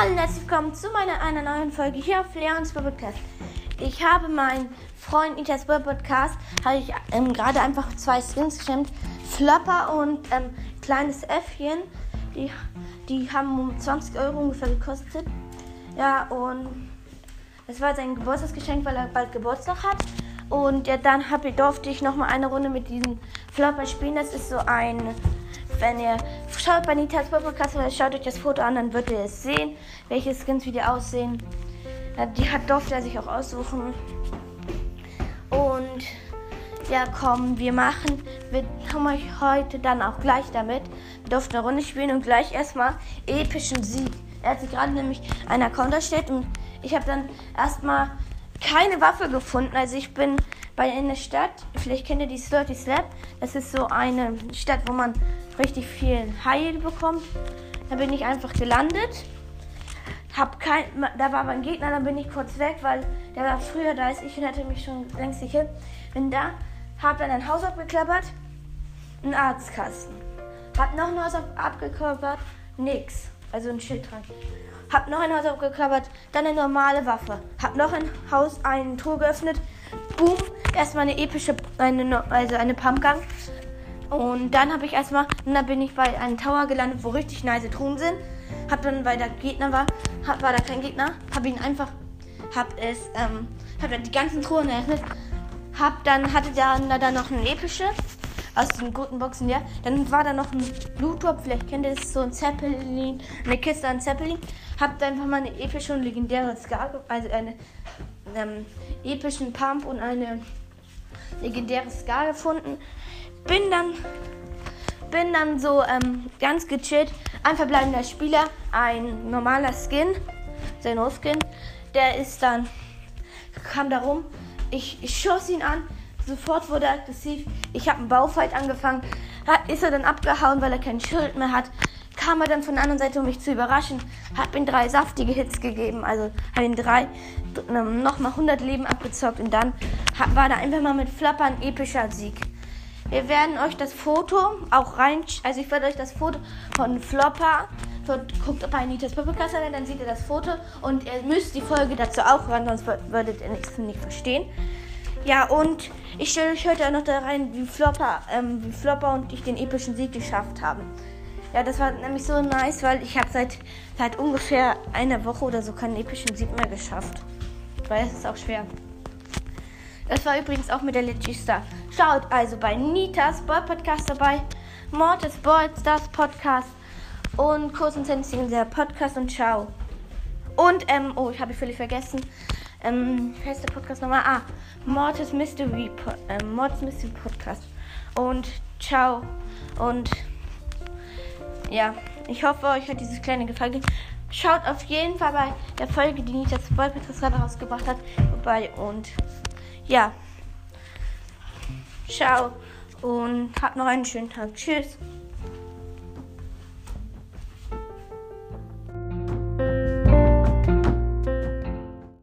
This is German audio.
herzlich willkommen zu meiner einer neuen Folge hier auf Leons Podcast. Ich habe meinen Freund Nitas Podcast, habe ich ähm, gerade einfach zwei Skins geschenkt. Flopper und ähm, kleines Äffchen. Die, die haben um 20 Euro ungefähr gekostet. Ja, und es war sein Geburtstagsgeschenk, weil er bald Geburtstag hat. Und ja, dann hab, durfte ich noch mal eine Runde mit diesem Flopper spielen. Das ist so ein wenn ihr schaut bei Nitas Podcast oder schaut euch das Foto an, dann wird ihr es sehen, welche Skins wie die aussehen. Ja, die hat durfte er sich auch aussuchen. Und ja, komm, wir machen, wir kommen euch heute dann auch gleich damit. Wir durften eine Runde spielen und gleich erstmal epischen Sieg. Er hat sich gerade nämlich einen Account erstellt und ich habe dann erstmal keine Waffe gefunden. Also ich bin bei einer Stadt, vielleicht kennt ihr die Slurty Slap. Das ist so eine Stadt, wo man richtig viel Heil bekommt. Da bin ich einfach gelandet. Hab kein, da war mein Gegner, dann bin ich kurz weg, weil der war früher da als ich und hatte mich schon längst sicher. Bin da, hab dann ein Haus abgeklappert, einen Arztkasten. Hab noch ein Haus abgeklappert, nix. Also ein Schild dran. Hab noch ein Haus abgeklappert, dann eine normale Waffe. Hab noch ein Haus, ein Tor geöffnet. Boom, erstmal eine epische, eine, also eine Pumpgun. Und dann habe ich erstmal, dann bin ich bei einem Tower gelandet, wo richtig nice Truhen sind. Hab dann, weil der Gegner war, hab, war da kein Gegner, hab ihn einfach, hab es, ähm, hab dann die ganzen Truhen eröffnet. Hab dann, hatte da dann noch eine epische aus den guten Boxen, ja. Dann war da noch ein Bluttop, vielleicht kennt ihr es, so ein Zeppelin, eine Kiste an Zeppelin. Hab dann einfach mal eine epische und legendäre Scar, also eine ähm, epischen Pump und eine legendäre Scar gefunden bin dann, bin dann so ähm, ganz gechillt. Ein verbleibender Spieler, ein normaler Skin, sein No-Skin, der ist dann, kam da rum. Ich, ich schoss ihn an, sofort wurde er aggressiv. Ich habe einen Baufight angefangen. Hat, ist er dann abgehauen, weil er kein Schild mehr hat. Kam er dann von der anderen Seite, um mich zu überraschen. Hat ihm drei saftige Hits gegeben. Also hat ihn drei, ähm, nochmal 100 Leben abgezockt. Und dann war da einfach mal mit Flappern epischer Sieg. Wir werden euch das Foto auch rein, also ich werde euch das Foto von Flopper, guckt bei Anitas Podcast rein, dann seht ihr das Foto und ihr müsst die Folge dazu auch hören, sonst würdet ihr nichts nicht verstehen. Ja, und ich stelle euch heute auch noch da rein, wie Flopper, ähm, wie Flopper und ich den epischen Sieg geschafft haben. Ja, das war nämlich so nice, weil ich habe seit, seit ungefähr einer Woche oder so keinen epischen Sieg mehr geschafft. Weil es ist auch schwer. Das war übrigens auch mit der Litchi Star. Schaut also bei Nitas Boy Podcast dabei, Mortis Boy Stars Podcast und Kurs und Sensing der Podcast und ciao. Und, ähm, oh, ich habe völlig vergessen. Ähm, heißt der Podcast nochmal? Ah, Mortis Mystery, ähm, Mortis Mystery Podcast. Und ciao. Und ja, ich hoffe, euch hat dieses kleine gefallen. Schaut auf jeden Fall bei der Folge, die Nitas Boy Podcast gerade rausgebracht hat, vorbei und ja. Ciao und habt noch einen schönen Tag. Tschüss.